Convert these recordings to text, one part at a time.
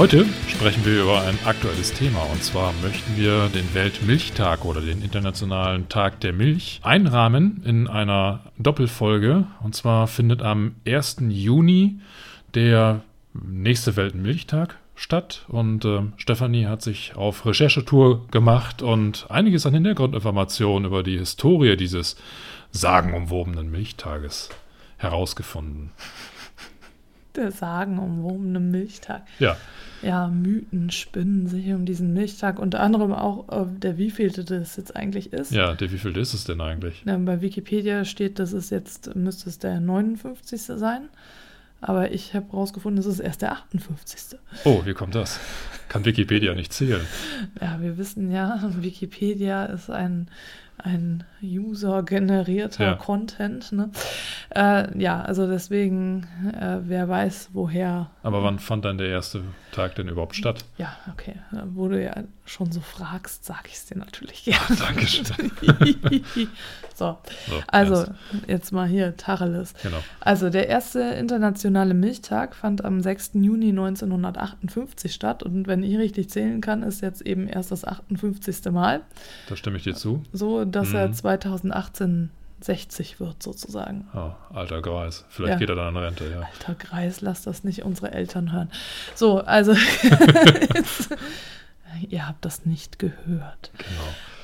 Heute sprechen wir über ein aktuelles Thema und zwar möchten wir den Weltmilchtag oder den Internationalen Tag der Milch einrahmen in einer Doppelfolge. Und zwar findet am 1. Juni der nächste Weltmilchtag statt und äh, Stefanie hat sich auf Recherchetour gemacht und einiges an Hintergrundinformationen über die Historie dieses sagenumwobenen Milchtages herausgefunden. Der sagenumwobene Milchtag. Ja, Ja, Mythen spinnen sich um diesen Milchtag. Unter anderem auch, äh, der wievielte das jetzt eigentlich ist. ja, der wie viel ist es denn eigentlich? Ja, bei Wikipedia steht, dass es jetzt, müsste es der 59. sein. Aber ich habe rausgefunden, es ist erst der 58. Oh, wie kommt das? Kann Wikipedia nicht zählen. Ja, wir wissen ja, Wikipedia ist ein, ein user-generierter Ja. Content. Ne? Äh, ja, also deswegen, äh, wer weiß, woher. Aber wann fand dann der erste Tag denn überhaupt statt? Ja, okay. Wo du ja schon so fragst, sage ich es dir natürlich gerne. Dankeschön. so, So, also ernst. jetzt mal hier Tacheles. Genau. Also der erste internationale Milchtag fand am 6. Juni 1958 statt und wenn ich richtig zählen kann, ist jetzt eben erst das 58. Mal, Da stimme ich dir zu. so dass er Mhm. 2018 60 wird sozusagen. Oh, alter Greis. Vielleicht Ja. geht er dann in Rente, ja. Alter Greis, lass das nicht unsere Eltern hören. So, also jetzt, ihr habt das nicht gehört. Genau.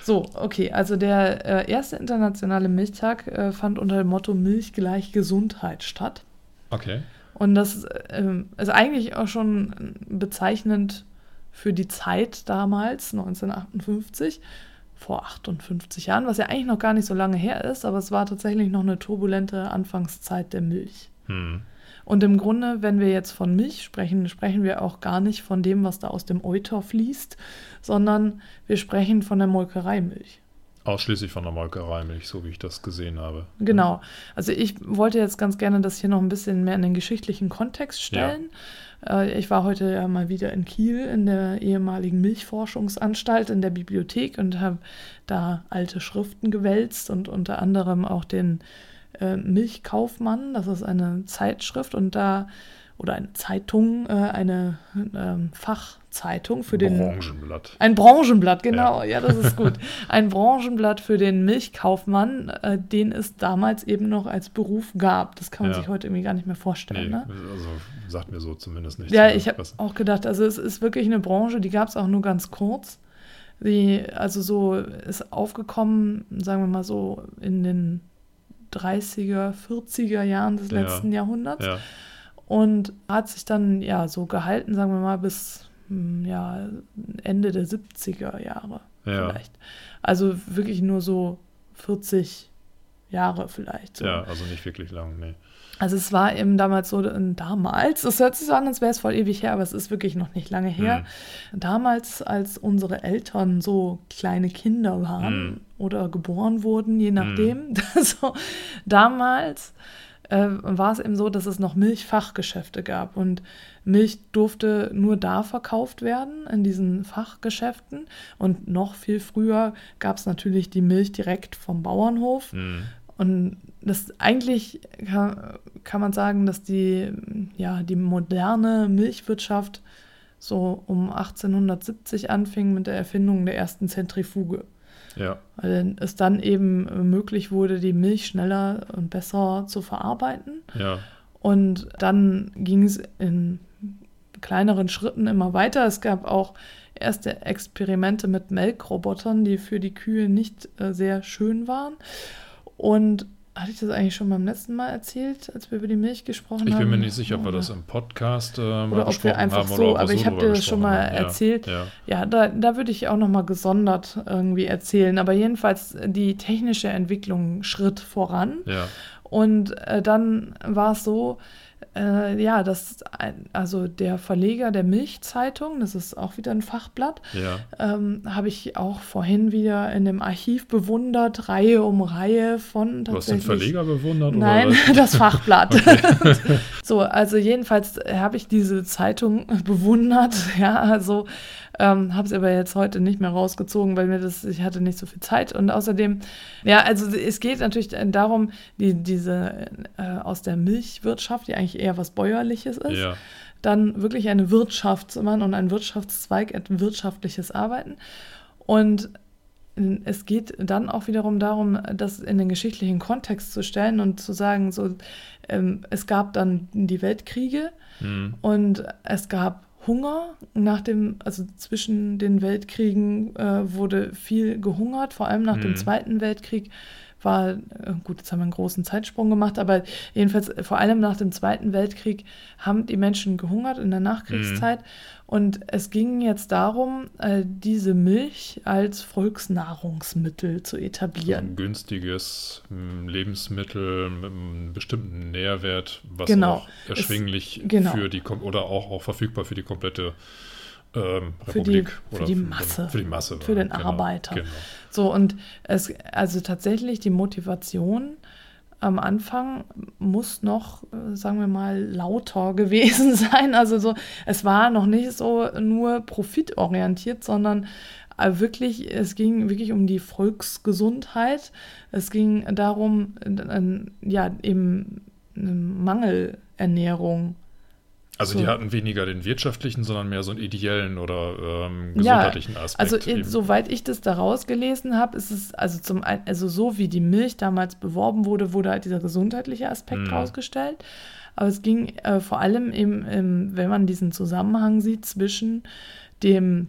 So, okay, also der äh, erste internationale Milchtag äh, fand unter dem Motto Milch gleich Gesundheit statt. Okay. Und das ähm, ist eigentlich auch schon bezeichnend für die Zeit damals, 1958, vor 58 Jahren, was ja eigentlich noch gar nicht so lange her ist, aber es war tatsächlich noch eine turbulente Anfangszeit der Milch. Hm. Und im Grunde, wenn wir jetzt von Milch sprechen, sprechen wir auch gar nicht von dem, was da aus dem Euter fließt, sondern wir sprechen von der Molkereimilch. Ausschließlich von der Molkereimilch, so wie ich das gesehen habe. Genau. Also ich wollte jetzt ganz gerne das hier noch ein bisschen mehr in den geschichtlichen Kontext stellen. Äh, Ich war heute ja mal wieder in Kiel in der ehemaligen Milchforschungsanstalt in der Bibliothek und habe da alte Schriften gewälzt und unter anderem auch den äh, Milchkaufmann. Das ist eine Zeitschrift und da oder eine Zeitung, äh, eine ähm, Fachzeitung für den Branchenblatt. ein Branchenblatt, genau, ja, das ist gut. Ein Branchenblatt für den Milchkaufmann, äh, den es damals eben noch als Beruf gab. Das kann man Ja. sich heute irgendwie gar nicht mehr vorstellen. Nee, Ne? also sagt mir so zumindest nichts. Ja, mehr. ich habe auch gedacht, also es ist wirklich eine Branche, die gab es auch nur ganz kurz. Die, also so ist aufgekommen, sagen wir mal so, in den 30er, 40er Jahren des Ja. letzten Jahrhunderts Ja, und hat sich dann ja so gehalten, sagen wir mal, bis hm, ja, Ende der 70er Jahre ja, vielleicht. Also wirklich nur so 40 Jahre vielleicht. So. ja, also nicht wirklich lang, nee. Also es war eben damals so, äh, damals, es hört sich so an, als wäre es voll ewig her, aber es ist wirklich noch nicht lange her. Damals, als unsere Eltern so kleine Kinder waren Mhm. oder geboren wurden, je nachdem. so, damals äh, war es eben so, dass es noch Milchfachgeschäfte gab und Milch durfte nur da verkauft werden, in diesen Fachgeschäften. Und noch viel früher gab es natürlich die Milch direkt vom Bauernhof. Hm. Und das eigentlich kann, kann man sagen, dass die, ja, die moderne Milchwirtschaft so um 1870 anfing mit der Erfindung der ersten Zentrifuge. Ja, Weil es dann eben möglich wurde, die Milch schneller und besser zu verarbeiten. ja, Und dann ging es in kleineren Schritten immer weiter. Es gab auch erste Experimente mit Melkrobotern, die für die Kühe nicht äh, sehr schön waren. Und hatte ich das eigentlich schon beim letzten Mal erzählt, als wir über die Milch gesprochen ich haben? bin mir nicht sicher, ob wir das im Podcast äh, Oder ob wir einfach haben so, aber ich habe dir das schon mal haben. Ja, erzählt. Ja, Ja, da, da würde ich auch noch mal gesondert irgendwie erzählen. Aber jedenfalls die technische Entwicklung schritt voran. ja, Und äh, dann war es so, äh, ja, das ein, also der Verleger der Milchzeitung, das ist auch wieder ein Fachblatt, Ja. ähm, habe ich auch vorhin wieder in dem Archiv bewundert, Reihe um Reihe von Du hast den tatsächlich. Verleger bewundert? Nein, das Fachblatt. so, also jedenfalls habe ich diese Zeitung bewundert, ja, also ähm, habe es aber jetzt heute nicht mehr rausgezogen, weil mir das, ich hatte nicht so viel Zeit und außerdem, ja, also es geht natürlich darum, die, diese äh, aus der Milchwirtschaft, die eigentlich eher was Bäuerliches ist, Ja. dann wirklich eine Wirtschaft zu machen und ein Wirtschaftszweig, ein wirtschaftliches Arbeiten. Und es geht dann auch wiederum darum, das in den geschichtlichen Kontext zu stellen und zu sagen, so, ähm, es gab dann die Weltkriege Hm. und es gab Hunger nach dem, also zwischen den Weltkriegen äh, wurde viel gehungert, vor allem nach dem Mhm. Zweiten Weltkrieg war, äh, gut, jetzt haben wir einen großen Zeitsprung gemacht, aber jedenfalls äh, vor allem nach dem Zweiten Weltkrieg haben die Menschen gehungert in der Nachkriegszeit und es ging jetzt darum, äh, diese Milch als Volksnahrungsmittel zu etablieren. Ein günstiges ähm, Lebensmittel mit einem bestimmten Nährwert, was Genau. auch erschwinglich Es- genau. für die oder auch, auch verfügbar für die komplette ähm, Für die- Republik für die Masse. Für die Masse. Für den genau, Arbeiter. Genau. So, und es, also tatsächlich die Motivation am Anfang muss noch, äh, sagen wir mal, lauter gewesen sein. Also so, es war noch nicht so nur profitorientiert, sondern äh, wirklich, es ging wirklich um die Volksgesundheit. Es ging darum, äh, ja, eben eine Mangelernährung Also die So. hatten weniger den wirtschaftlichen, sondern mehr so einen ideellen oder ähm, Ja, gesundheitlichen Aspekt. Also eben. soweit ich das da rausgelesen habe, ist es also zum also so wie die Milch damals beworben wurde, wurde halt dieser gesundheitliche Aspekt Mhm. rausgestellt. Aber es ging äh, vor allem eben, im, wenn man diesen Zusammenhang sieht zwischen dem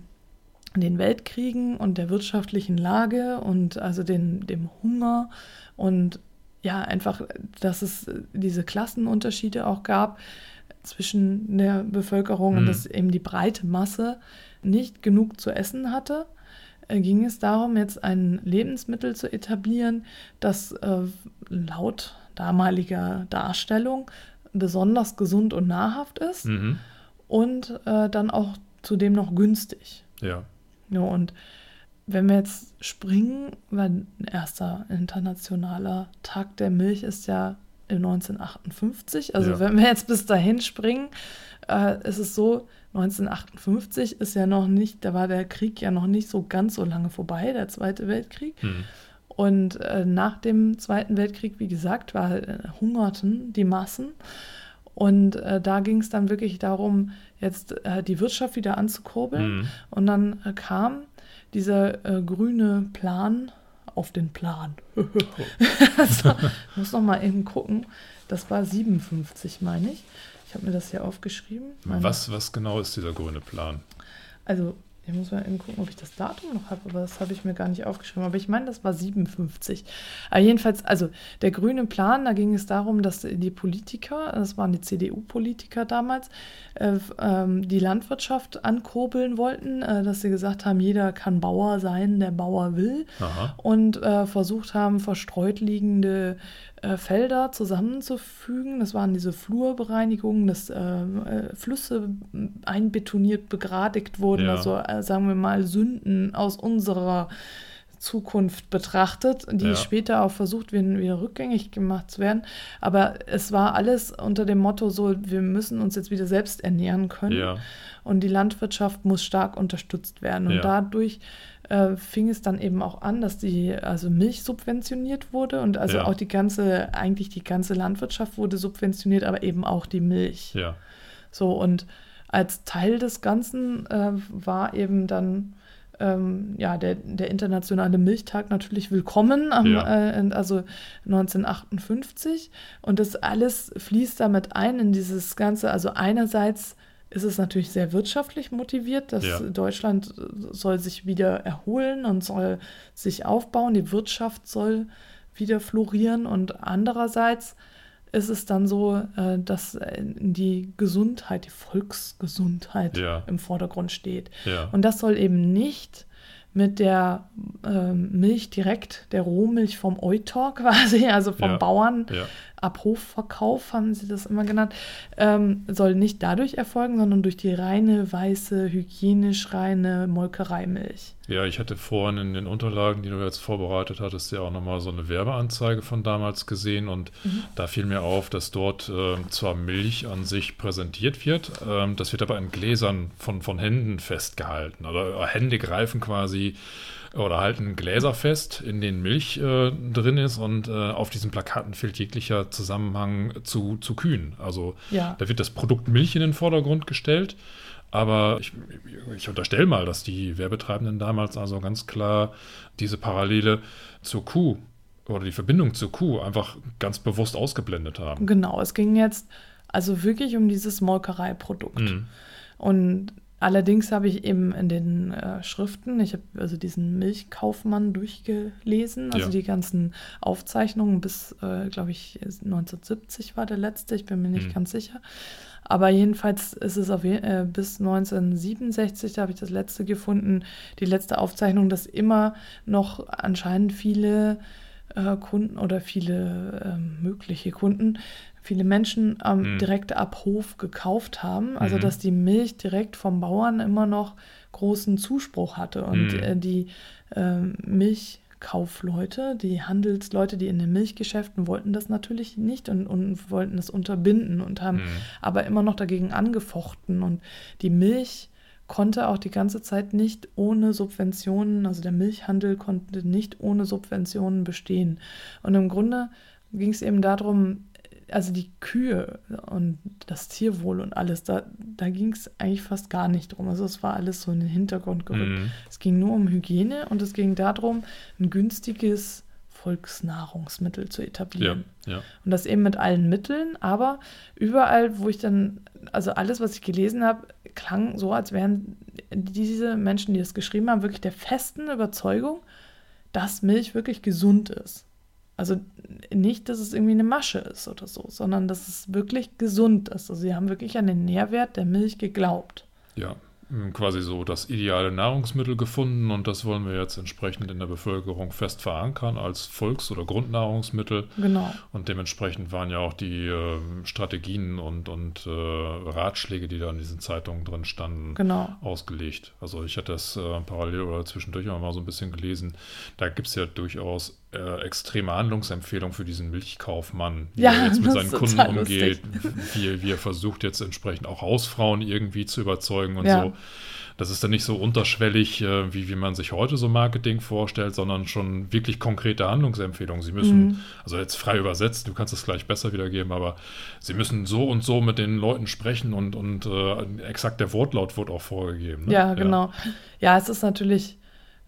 den Weltkriegen und der wirtschaftlichen Lage und also den, dem Hunger und ja, einfach, dass es äh, diese Klassenunterschiede auch gab zwischen der Bevölkerung und Mhm. dass eben die breite Masse nicht genug zu essen hatte, äh, ging es darum, jetzt ein Lebensmittel zu etablieren, das äh, laut damaliger Darstellung besonders gesund und nahrhaft ist mhm. und äh, dann auch zudem noch günstig. Ja. Ja, und wenn wir jetzt springen, weil erster internationaler Tag der Milch ist ja 1958. Also Ja. wenn wir jetzt bis dahin springen, äh, ist es so, 1958 ist ja noch nicht, da war der Krieg ja noch nicht so ganz so lange vorbei, der Zweite Weltkrieg. Hm. Und äh, nach dem Zweiten Weltkrieg, wie gesagt, war, äh, hungerten die Massen. Und äh, da ging es dann wirklich darum, jetzt äh, die Wirtschaft wieder anzukurbeln. Hm. Und dann äh, kam dieser äh, grüne Plan auf den Plan. also, ich muss noch mal eben gucken. Das war 57, meine ich. Ich habe mir das hier aufgeschrieben. Meine- Was, was genau ist dieser grüne Plan? Also, ich muss mal eben gucken, ob ich das Datum noch habe, aber das habe ich mir gar nicht aufgeschrieben. Aber ich meine, das war 57. Aber jedenfalls, also der grüne Plan, da ging es darum, dass die Politiker, das waren die CDU-Politiker damals, äh, ähm, die Landwirtschaft ankurbeln wollten, äh, dass sie gesagt haben, jeder kann Bauer sein, der Bauer will Aha. und äh, versucht haben, verstreut liegende äh, Felder zusammenzufügen. Das waren diese Flurbereinigungen, dass äh, äh, Flüsse einbetoniert, begradigt wurden, Ja. also äh, sagen wir mal Sünden aus unserer Zukunft betrachtet, die Ja. später auch versucht werden, wieder rückgängig gemacht zu werden. Aber es war alles unter dem Motto so, wir müssen uns jetzt wieder selbst ernähren können. Ja. Und die Landwirtschaft muss stark unterstützt werden. Und Ja. dadurch äh, fing es dann eben auch an, dass die also Milch subventioniert wurde und also auch die ganze, eigentlich die ganze Landwirtschaft wurde subventioniert, aber eben auch die Milch. So und als Teil des Ganzen äh, war eben dann ähm, ja, der, der internationale Milchtag natürlich willkommen, am, Ja. äh, also 1958. Und das alles fließt damit ein in dieses Ganze. Also einerseits ist es natürlich sehr wirtschaftlich motiviert, dass Ja. Deutschland soll sich wieder erholen und soll sich aufbauen, die Wirtschaft soll wieder florieren und andererseits ist es dann so, äh, dass äh, die Gesundheit, die Volksgesundheit Ja. im Vordergrund steht. Ja. Und das soll eben nicht mit der ähm, Milch direkt, der Rohmilch vom Eutor quasi, also vom. Bauern, Abhofverkauf haben sie das immer genannt, ähm, soll nicht dadurch erfolgen, sondern durch die reine, weiße, hygienisch reine Molkereimilch. Ja, ich hatte vorhin in den Unterlagen, die du jetzt vorbereitet hattest, ja auch nochmal so eine Werbeanzeige von damals gesehen und da fiel mir auf, dass dort ähm, zwar Milch an sich präsentiert wird, ähm, das wird aber in Gläsern von, von Händen festgehalten. Äh, Hände greifen quasi oder halten Gläser fest, in denen Milch äh, drin ist und äh, auf diesen Plakaten fehlt jeglicher Zusammenhang zu, zu Kühen. Also Ja. da wird das Produkt Milch in den Vordergrund gestellt. Aber ich, ich unterstelle mal, dass die Werbetreibenden damals also ganz klar diese Parallele zur Kuh oder die Verbindung zur Kuh einfach ganz bewusst ausgeblendet haben. Genau, es ging jetzt also wirklich um dieses Molkereiprodukt. Mhm. Und allerdings habe ich eben in den äh, Schriften, ich habe also diesen Milchkaufmann durchgelesen, also Ja. die ganzen Aufzeichnungen bis, äh, glaube ich, 1970 war der letzte, ich bin mir nicht Mhm. ganz sicher. Aber jedenfalls ist es auf, je- äh, bis 1967, da habe ich das letzte gefunden, die letzte Aufzeichnung, dass immer noch anscheinend viele äh, Kunden oder viele ähm, mögliche Kunden, viele Menschen am Mhm. direkt ab Hof gekauft haben. Also Mhm. dass die Milch direkt vom Bauern immer noch großen Zuspruch hatte. Und Mhm. äh, die ähm, Milchkaufleute, die Handelsleute, die in den Milchgeschäften wollten das natürlich nicht und, und wollten das unterbinden und haben Mhm. aber immer noch dagegen angefochten. Und die Milch konnte auch die ganze Zeit nicht ohne Subventionen, also der Milchhandel konnte nicht ohne Subventionen bestehen. Und im Grunde ging es eben darum, also die Kühe und das Tierwohl und alles, da, da ging es eigentlich fast gar nicht drum. Also es war alles so in den Hintergrund gerückt. Mhm. Es ging nur um Hygiene und es ging darum, ein günstiges Volksnahrungsmittel zu Ja, etablieren. ja. Und das eben mit allen Mitteln, aber überall, wo ich dann, also alles, was ich gelesen habe, klang so, als wären diese Menschen, die das geschrieben haben, wirklich der festen Überzeugung, dass Milch wirklich gesund ist. Also nicht, dass es irgendwie eine Masche ist oder so, sondern dass es wirklich gesund ist. Also sie haben wirklich an den Nährwert der Milch geglaubt. Ja, m, quasi so das ideale Nahrungsmittel gefunden und das wollen wir jetzt entsprechend in der Bevölkerung fest verankern als Volks- oder Grundnahrungsmittel. Genau. Und dementsprechend waren ja auch die ähm, Strategien und, und äh, Ratschläge, die da in diesen Zeitungen drin standen, Genau. ausgelegt. Also ich hatte das äh, parallel oder zwischendurch immer mal so ein bisschen gelesen. Da gibt es ja durchaus äh, extreme Handlungsempfehlungen für diesen Milchkaufmann, wie Ja, er jetzt mit seinen Kunden umgeht, wie, wie er versucht jetzt entsprechend auch Hausfrauen irgendwie zu überzeugen und Ja. so. Das ist dann nicht so unterschwellig, äh, wie, wie man sich heute so Marketing vorstellt, sondern schon wirklich konkrete Handlungsempfehlungen. Sie müssen, Mhm. also jetzt frei übersetzt, du kannst es gleich besser wiedergeben, aber Sie müssen so und so mit den Leuten sprechen und, und äh, exakt der Wortlaut wird auch vorgegeben. Ne? Ja, genau. Ja. es ist natürlich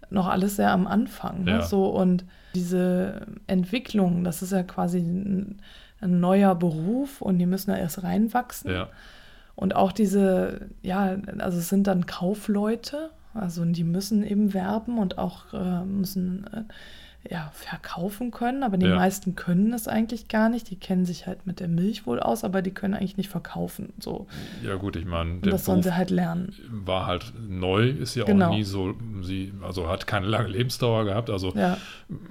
noch alles sehr am Anfang. Ne? Ja. So, und diese Entwicklung, das ist ja quasi ein, ein neuer Beruf und die müssen da erst reinwachsen. Ja, Und auch diese, ja, also es sind dann Kaufleute, also die müssen eben werben und auch äh, müssen äh, ja, verkaufen können, aber die Ja. meisten können es eigentlich gar nicht. Die kennen sich halt mit der Milch wohl aus, aber die können eigentlich nicht verkaufen. So. ja gut, ich meine, das sollen sie halt lernen. war halt neu, ist ja Genau. auch nie so, sie, also hat keine lange Lebensdauer gehabt, also Ja.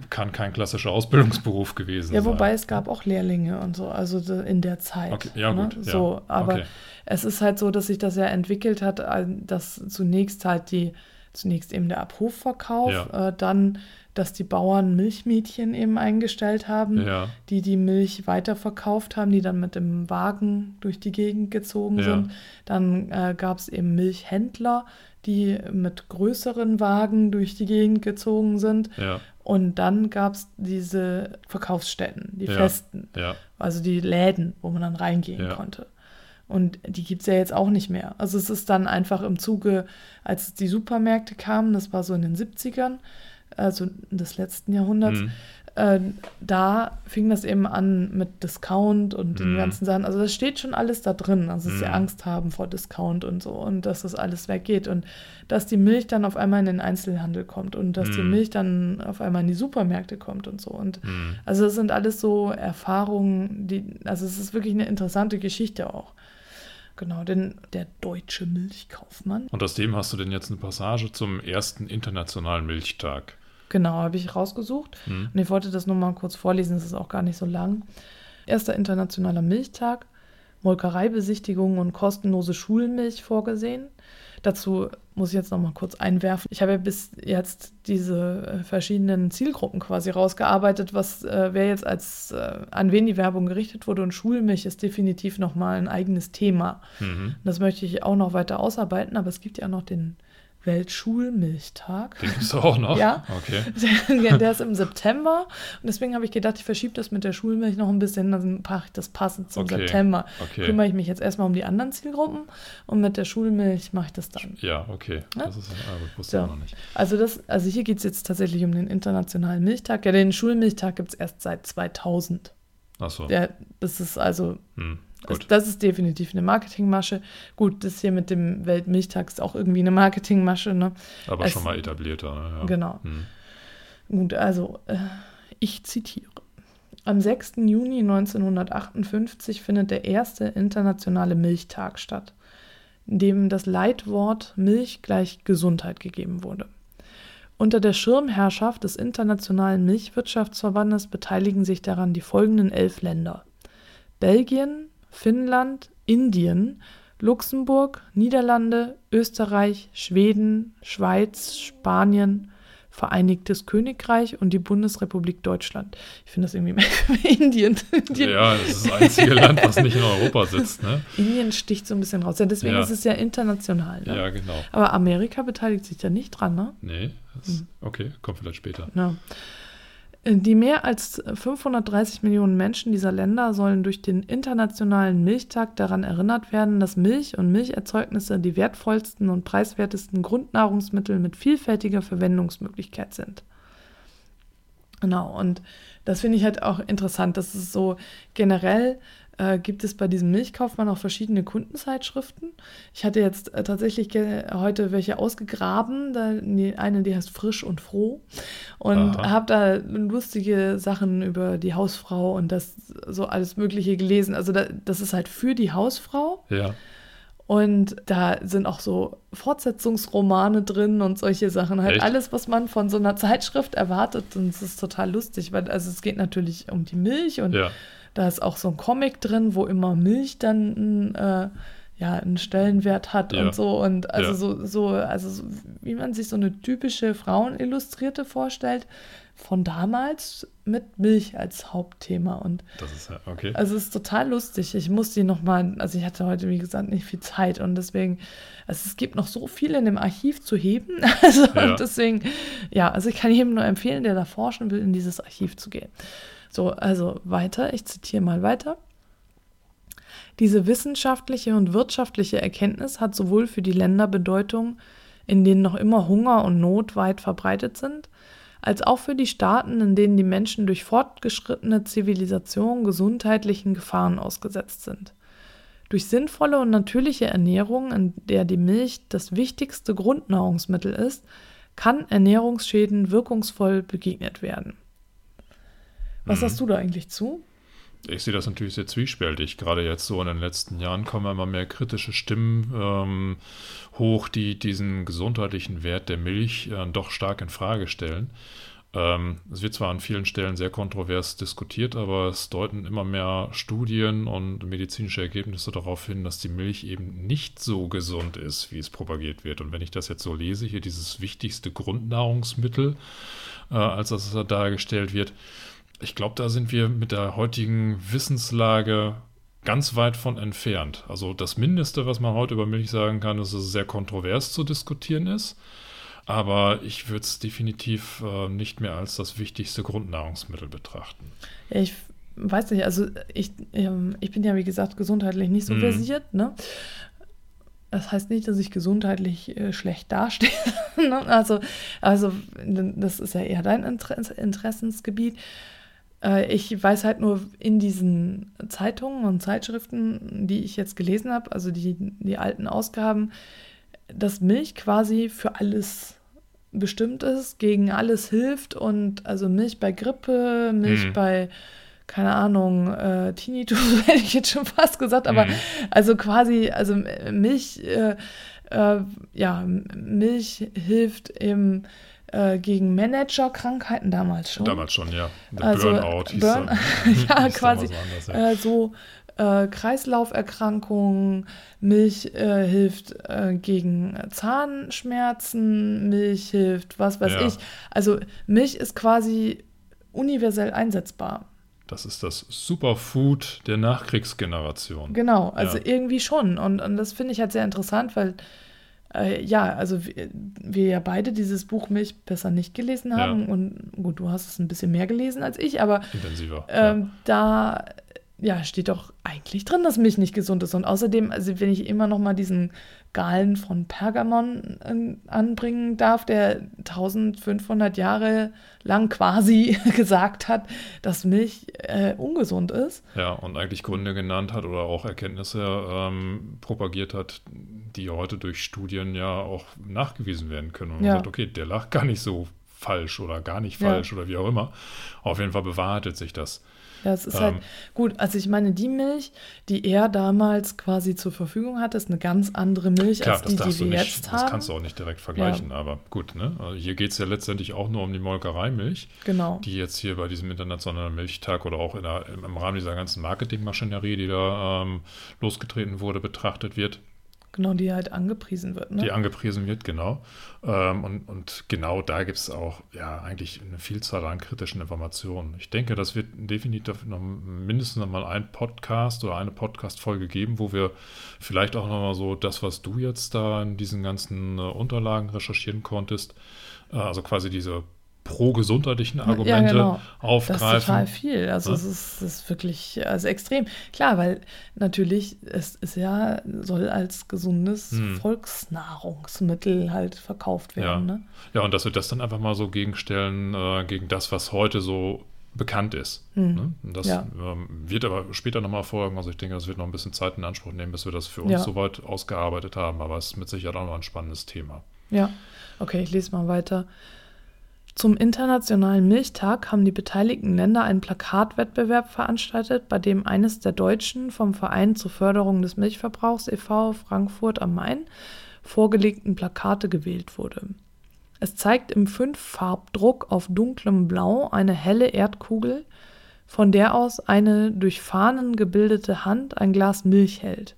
kann kein klassischer Ausbildungsberuf gewesen Ja, sein. wobei es gab auch Lehrlinge und so, also in der Zeit. Okay, ja, ne? gut, ja, So, aber okay. es ist halt so, dass sich das ja entwickelt hat, äh, dass zunächst halt die, zunächst eben der Abhofverkauf, Ja. äh, dann, dass die Bauern Milchmädchen eben eingestellt haben, Ja, die die Milch weiterverkauft haben, die dann mit dem Wagen durch die Gegend gezogen Ja. sind. Dann äh, gab es eben Milchhändler, die mit größeren Wagen durch die Gegend gezogen sind. ja, Und dann gab es diese Verkaufsstätten, die festen, also die Läden, wo man dann reingehen konnte. Und die gibt es ja jetzt auch nicht mehr. Also es ist dann einfach im Zuge, als die Supermärkte kamen, das war so in den 70ern, also des letzten Jahrhunderts, Mhm. äh, da fing das eben an mit Discount und den Mhm. ganzen Sachen. Also das steht schon alles da drin. Also dass sie Mhm. Angst haben vor Discount und so und dass das alles weggeht und dass die Milch dann auf einmal in den Einzelhandel kommt und dass die Mhm. Milch dann auf einmal in die Supermärkte kommt und so. Und also das sind alles so Erfahrungen, die, also es ist wirklich eine interessante Geschichte auch. genau, denn der deutsche Milchkaufmann. Und aus dem hast du denn jetzt eine Passage zum ersten internationalen Milchtag. Genau, habe ich rausgesucht. Hm. Und ich wollte das nur mal kurz vorlesen, das ist auch gar nicht so lang. Erster internationaler Milchtag, Molkereibesichtigungen und kostenlose Schulmilch vorgesehen. Dazu muss ich jetzt noch mal kurz einwerfen. Ich habe ja bis jetzt diese äh, verschiedenen Zielgruppen quasi rausgearbeitet, was äh, wer jetzt als äh, an wen die Werbung gerichtet wurde und Schulmilch ist definitiv noch mal ein eigenes Thema. Mhm. Das möchte ich auch noch weiter ausarbeiten, aber es gibt ja noch den Weltschulmilchtag. Den gibt es auch noch? Ja. Okay. Der, der ist im September und deswegen habe ich gedacht, ich verschiebe das mit der Schulmilch noch ein bisschen, dann mache ich das passend zum Okay, September. okay. Kümmere ich mich jetzt erstmal um die anderen Zielgruppen und mit der Schulmilch mache ich das dann. Ja, okay. Ja? Das ist ah, gut, wusste So. noch nicht. Also, das, also hier geht es jetzt tatsächlich um den Internationalen Milchtag. Ja, den Schulmilchtag gibt es erst seit 2000. Achso. Der, das ist also, Hm, gut. das ist definitiv eine Marketingmasche. Gut, das hier mit dem Weltmilchtag ist auch irgendwie eine Marketingmasche, ne? Aber es- schon mal etablierter. Ne? Ja. Genau. Hm. Gut, also äh, ich zitiere. Am 6. Juni 1958 findet der erste internationale Milchtag statt, in dem das Leitwort Milch gleich Gesundheit gegeben wurde. Unter der Schirmherrschaft des Internationalen Milchwirtschaftsverbandes beteiligen sich daran die folgenden elf Länder. Belgien, Finnland, Indien, Luxemburg, Niederlande, Österreich, Schweden, Schweiz, Spanien, Vereinigtes Königreich und die Bundesrepublik Deutschland. Ich finde das irgendwie Indien. Indien, Ja, das ist das einzige Land, was nicht in Europa sitzt. Ne? Indien sticht so ein bisschen raus. Ja, deswegen Ja. ist es ja international. Ne? Ja, genau. Aber Amerika beteiligt sich da nicht dran, ne? Nee, das, Hm. okay, kommt vielleicht später. Ja. Die mehr als 530 Millionen Menschen dieser Länder sollen durch den Internationalen Milchtag daran erinnert werden, dass Milch und Milcherzeugnisse die wertvollsten und preiswertesten Grundnahrungsmittel mit vielfältiger Verwendungsmöglichkeit sind. Genau, und das finde ich halt auch interessant, dass es so generell äh, gibt es bei diesem Milchkaufmann auch verschiedene Kundenzeitschriften. Ich hatte jetzt äh, tatsächlich heute welche ausgegraben. Da, die, eine, die heißt Frisch und Froh. Und habe da lustige Sachen über die Hausfrau und das so alles Mögliche gelesen. Also da, das ist halt für die Hausfrau. Ja, Und da sind auch so Fortsetzungsromane drin und solche Sachen. Halt Echt? alles, was man von so einer Zeitschrift erwartet. Und es ist total lustig, weil also es geht natürlich um die Milch und ja. Da ist auch so ein Comic drin, wo immer Milch dann äh, ja, einen Stellenwert hat Ja. und so. Und also Ja. so, so, also so, wie man sich so eine typische Frauenillustrierte vorstellt, von damals mit Milch als Hauptthema. Und Das ist ja, okay. also es ist total lustig. Ich muss die nochmal, also ich hatte heute, wie gesagt, nicht viel Zeit und deswegen, also es gibt noch so viel in dem Archiv zu heben. Also Ja. und deswegen, ja, also ich kann jedem nur empfehlen, der da forschen will, in dieses Archiv zu gehen. So, also weiter, ich zitiere mal weiter. Diese wissenschaftliche und wirtschaftliche Erkenntnis hat sowohl für die Länder Bedeutung, in denen noch immer Hunger und Not weit verbreitet sind, als auch für die Staaten, in denen die Menschen durch fortgeschrittene Zivilisation gesundheitlichen Gefahren ausgesetzt sind. Durch sinnvolle und natürliche Ernährung, in der die Milch das wichtigste Grundnahrungsmittel ist, kann Ernährungsschäden wirkungsvoll begegnet werden. Was Mhm. hast du da eigentlich zu? Ich sehe das natürlich sehr zwiespältig. Gerade jetzt so in den letzten Jahren kommen immer mehr kritische Stimmen ähm, hoch, die diesen gesundheitlichen Wert der Milch äh, doch stark in Frage stellen. Ähm, es wird zwar an vielen Stellen sehr kontrovers diskutiert, aber es deuten immer mehr Studien und medizinische Ergebnisse darauf hin, dass die Milch eben nicht so gesund ist, wie es propagiert wird. Und wenn ich das jetzt so lese, hier dieses wichtigste Grundnahrungsmittel, äh, als das da dargestellt wird, ich glaube, da sind wir mit der heutigen Wissenslage ganz weit von entfernt. Also das Mindeste, was man heute über Milch sagen kann, ist, dass es sehr kontrovers zu diskutieren ist. Aber ich würde es definitiv äh, nicht mehr als das wichtigste Grundnahrungsmittel betrachten. Ja, ich weiß nicht, also ich, ähm, ich bin ja, wie gesagt, gesundheitlich nicht so Mhm. versiert, ne? Das heißt nicht, dass ich gesundheitlich äh, schlecht dastehe. ne? also, also, das ist ja eher dein Interess Interessensgebiet. Äh, ich weiß halt nur in diesen Zeitungen und Zeitschriften, die ich jetzt gelesen habe, also die, die alten Ausgaben, dass Milch quasi für alles bestimmt ist, gegen alles hilft und also Milch bei Grippe, Milch Hm. bei keine Ahnung, äh, Tinnitus hätte ich jetzt schon fast gesagt, aber mhm. also quasi, also Milch, äh, äh, ja, Milch hilft im äh, gegen Managerkrankheiten damals schon. Damals schon, ja. Der also, Burnout hieß Burn ja, quasi so, anders, ja. Äh, so äh, Kreislauferkrankungen, Milch äh, hilft äh, gegen Zahnschmerzen, Milch hilft, was weiß ja. ich. Also Milch ist quasi universell einsetzbar. Das ist das Superfood der Nachkriegsgeneration. Genau, also ja. irgendwie schon. Und, und das finde ich halt sehr interessant, weil äh, ja, also wir, wir, ja beide dieses Buch Milch besser nicht gelesen haben. Ja. Und gut, du hast es ein bisschen mehr gelesen als ich, aber intensiver. Ähm, ja. Da ja, steht doch eigentlich drin, dass Milch nicht gesund ist. Und außerdem, also wenn ich immer noch mal diesen Galen von Pergamon äh, anbringen darf, der 1500 Jahre lang quasi gesagt hat, dass Milch äh, ungesund ist. Ja, und eigentlich Gründe genannt hat oder auch Erkenntnisse ähm, propagiert hat, die heute durch Studien ja auch nachgewiesen werden können. Und man ja. sagt, okay, der lag gar nicht so falsch oder gar nicht falsch ja. oder wie auch immer. Auf jeden Fall bewahrheitet sich das. Ja, es ist halt ähm, halt gut. Also ich meine, die Milch, die er damals quasi zur Verfügung hatte, ist eine ganz andere Milch klar, als die, die wir nicht, jetzt haben. Das kannst du auch nicht direkt vergleichen, ja. aber gut. Ne? Also hier geht es ja letztendlich auch nur um die Molkereimilch, genau. die jetzt hier bei diesem internationalen Milchtag oder auch der, im Rahmen dieser ganzen Marketingmaschinerie, die da ähm, losgetreten wurde, betrachtet wird. Genau, die halt angepriesen wird. Ne? Die angepriesen wird, genau. Ähm, und, und genau da gibt es auch ja eigentlich eine Vielzahl an kritischen Informationen. Ich denke, das wird definitiv noch mindestens noch mal ein Podcast oder eine Podcast-Folge geben, wo wir vielleicht auch noch mal so das, was du jetzt da in diesen ganzen äh, Unterlagen recherchieren konntest, äh, also quasi diese pro-gesundheitlichen Argumente ja, genau. aufgreifen. Das ist total viel. Also ja? es ist, ist, wirklich also extrem. Klar, weil natürlich es ist ja, soll als gesundes hm. Volksnahrungsmittel halt verkauft werden. Ja. Ne? ja, und dass wir das dann einfach mal so gegenstellen äh, gegen das, was heute so bekannt ist. Hm. Ne? Das ja. ähm, wird aber später nochmal folgen. Also ich denke, das wird noch ein bisschen Zeit in Anspruch nehmen, bis wir das für uns ja. soweit ausgearbeitet haben. Aber es ist mit Sicherheit auch noch ein spannendes Thema. Ja, okay, ich lese mal weiter. Zum Internationalen Milchtag haben die beteiligten Länder einen Plakatwettbewerb veranstaltet, bei dem eines der deutschen vom Verein zur Förderung des Milchverbrauchs e.V. Frankfurt am Main vorgelegten Plakate gewählt wurde. Es zeigt im Fünf-Farbdruck auf dunklem Blau eine helle Erdkugel, von der aus eine durch Fahnen gebildete Hand ein Glas Milch hält.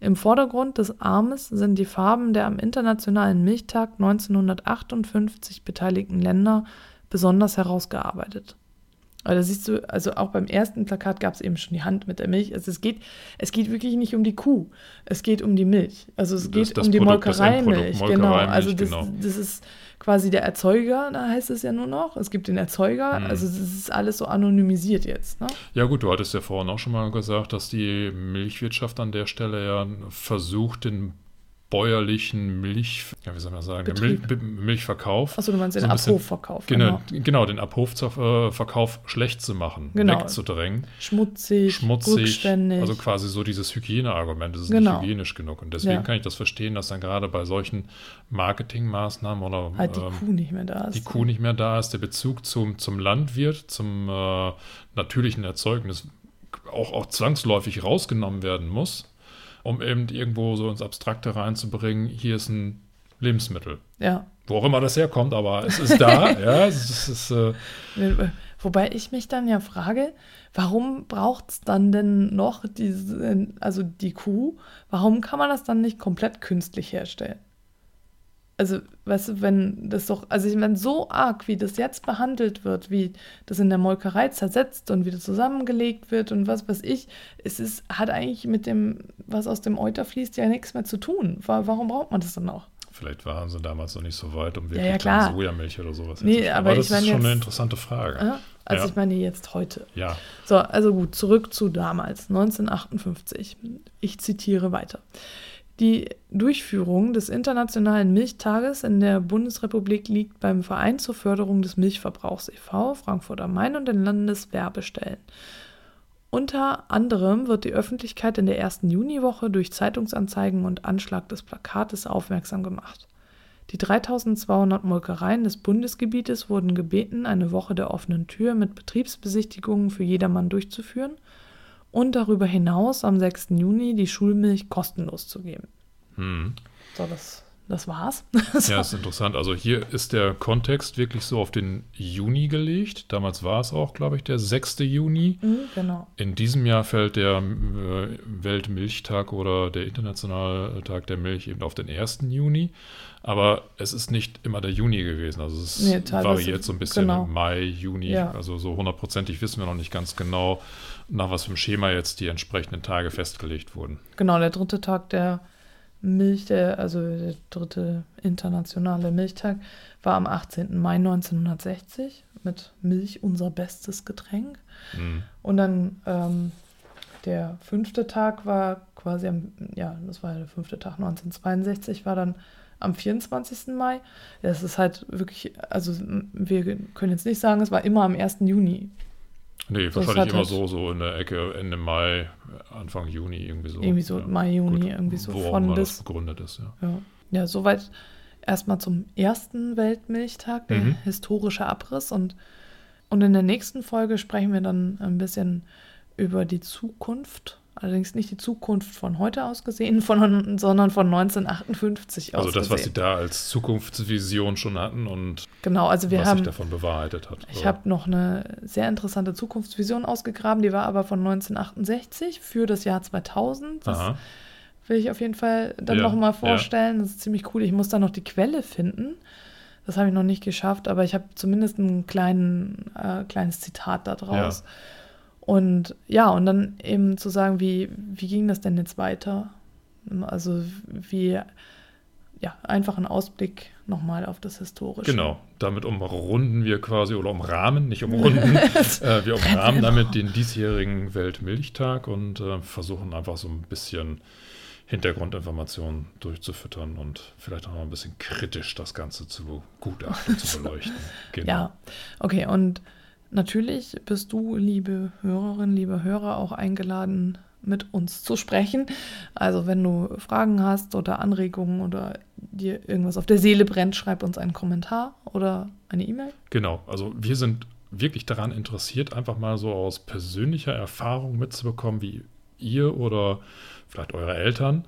Im Vordergrund des Armes sind die Farben der am Internationalen Milchtag 1958 beteiligten Länder besonders herausgearbeitet. Da siehst du, also auch beim ersten Plakat gab es eben schon die Hand mit der Milch. Also es geht, es geht wirklich nicht um die Kuh, es geht um die Milch. Also es geht das, das um die Molkereimilch. Genau, also das, genau. das ist quasi der Erzeuger, da heißt es ja nur noch. Es gibt den Erzeuger, mhm. also es ist alles so anonymisiert jetzt. Ne? Ja gut, du hattest ja vorhin auch schon mal gesagt, dass die Milchwirtschaft an der Stelle ja versucht, den bäuerlichen Milch, ja, wie soll man sagen, Mil Milchverkauf. Achso, du meinst den so Abhofverkauf. Genau, genau, genau, den Abhofverkauf schlecht zu machen, genau. wegzudrängen. Schmutzig, schmutzig. Also quasi so dieses Hygieneargument, das ist genau. nicht hygienisch genug. Und deswegen ja. kann ich das verstehen, dass dann gerade bei solchen Marketingmaßnahmen oder halt die ähm, Kuh nicht mehr da ist. Die Kuh nicht mehr da ist, der Bezug zum, zum Landwirt, zum äh, natürlichen Erzeugnis auch, auch zwangsläufig rausgenommen werden muss um eben irgendwo so ins Abstrakte reinzubringen, hier ist ein Lebensmittel. Ja. Wo auch immer das herkommt, aber es ist da. ja, es ist, äh Wobei ich mich dann ja frage, warum braucht es dann denn noch diese, also die Kuh, warum kann man das dann nicht komplett künstlich herstellen? Also, weißt du, wenn das doch, also ich meine, so arg, wie das jetzt behandelt wird, wie das in der Molkerei zersetzt und wieder zusammengelegt wird und was weiß ich, es ist, hat eigentlich mit dem, was aus dem Euter fließt, ja nichts mehr zu tun. Warum braucht man das dann noch? Vielleicht waren sie damals noch nicht so weit, um wirklich ja, ja, klar. Sojamilch oder sowas nee, aber, aber das ist schon jetzt, eine interessante Frage. Äh, also ja. ich meine jetzt heute. Ja. So, also gut, zurück zu damals, 1958. Ich zitiere weiter. Die Durchführung des Internationalen Milchtages in der Bundesrepublik liegt beim Verein zur Förderung des Milchverbrauchs e.V. Frankfurt am Main und den Landeswerbestellen. Unter anderem wird die Öffentlichkeit in der ersten Juniwoche durch Zeitungsanzeigen und Anschlag des Plakates aufmerksam gemacht. Die 3200 Molkereien des Bundesgebietes wurden gebeten, eine Woche der offenen Tür mit Betriebsbesichtigungen für jedermann durchzuführen und darüber hinaus am 6. Juni die Schulmilch kostenlos zu geben. Hm. So, das das war's. ja, ist interessant. Also hier ist der Kontext wirklich so auf den Juni gelegt. Damals war es auch, glaube ich, der 6. Juni. Mhm, genau. In diesem Jahr fällt der äh, Weltmilchtag oder der Internationale Tag der Milch eben auf den 1. Juni. Aber es ist nicht immer der Juni gewesen. Also es nee, variiert so ein bisschen genau. Mai, Juni. Ja. Also so hundertprozentig wissen wir noch nicht ganz genau, nach was für einem Schema jetzt die entsprechenden Tage festgelegt wurden. Genau, der dritte Tag der Milch, der, also der dritte internationale Milchtag, war am 18. Mai 1960 mit Milch unser bestes Getränk. Mhm. Und dann ähm, der fünfte Tag war quasi am, ja, das war der fünfte Tag 1962, war dann am 24. Mai. Es ist halt wirklich, also wir können jetzt nicht sagen, es war immer am 1. Juni. Nee, wahrscheinlich immer halt so, so in der Ecke Ende Mai, Anfang Juni, irgendwie so. Irgendwie so ja. Mai, Juni, Gut, irgendwie so von das begründet ist, ja. Ja, ja soweit erstmal zum ersten Weltmilchtag, der mhm. historische Abriss. Und, und in der nächsten Folge sprechen wir dann ein bisschen über die Zukunft Allerdings nicht die Zukunft von heute aus gesehen, von, sondern von 1958 aus. Also das, gesehen. was sie da als Zukunftsvision schon hatten und genau, also wir was haben, sich davon bewahrheitet hat. Ich habe noch eine sehr interessante Zukunftsvision ausgegraben, die war aber von 1968 für das Jahr 2000. Das Aha. will ich auf jeden Fall dann ja, nochmal vorstellen. Ja. Das ist ziemlich cool. Ich muss da noch die Quelle finden. Das habe ich noch nicht geschafft, aber ich habe zumindest ein kleinen, äh, kleines Zitat daraus. Ja. Und ja, und dann eben zu sagen, wie, wie ging das denn jetzt weiter? Also wie, ja, einfach ein Ausblick nochmal auf das Historische. Genau, damit umrunden wir quasi oder umrahmen, nicht umrunden, äh, wir umrahmen damit den diesjährigen Weltmilchtag und äh, versuchen einfach so ein bisschen Hintergrundinformationen durchzufüttern und vielleicht auch noch ein bisschen kritisch das Ganze zu gutachten, zu beleuchten. Genau. Ja, okay, und Natürlich bist du, liebe Hörerin, liebe Hörer, auch eingeladen, mit uns zu sprechen. Also wenn du Fragen hast oder Anregungen oder dir irgendwas auf der Seele brennt, schreib uns einen Kommentar oder eine E-Mail. Genau, also wir sind wirklich daran interessiert, einfach mal so aus persönlicher Erfahrung mitzubekommen, wie ihr oder vielleicht eure Eltern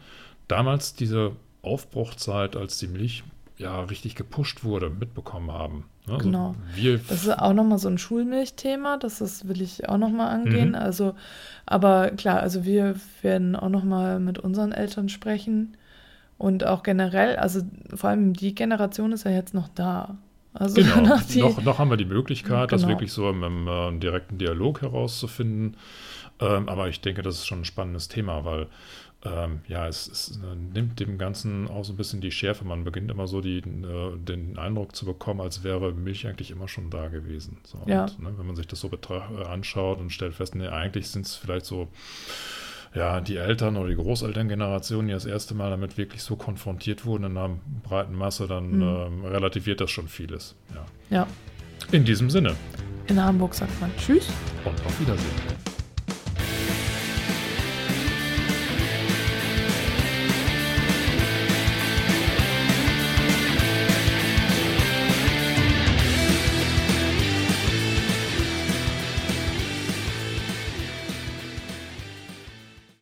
damals diese Aufbruchzeit, als die Milch ja richtig gepusht wurde, mitbekommen haben. Also genau. das ist auch nochmal so ein Schulmilchthema, das ist, will ich auch nochmal angehen. Mhm. Also, aber klar, also wir werden auch nochmal mit unseren Eltern sprechen. Und auch generell, also vor allem die Generation ist ja jetzt noch da. Also genau, die, noch, noch, haben wir die Möglichkeit, genau. das wirklich so im, im, im äh, direkten Dialog herauszufinden. Ähm, aber ich denke, das ist schon ein spannendes Thema, weil ähm, ja, es, es, äh, nimmt dem Ganzen auch so ein bisschen die Schärfe. Man beginnt immer so die, äh, den Eindruck zu bekommen, als wäre Milch eigentlich immer schon da gewesen. So, ja. Und, ne, wenn man sich das so äh, anschaut und stellt fest, nee, eigentlich sind es vielleicht so ja, die Eltern oder die Großelterngeneration, die das erste Mal damit wirklich so konfrontiert wurden in einer breiten Masse, dann mhm. ähm, relativiert das schon vieles. Ja. ja. In diesem Sinne. In Hamburg sagt man Tschüss und auf Wiedersehen.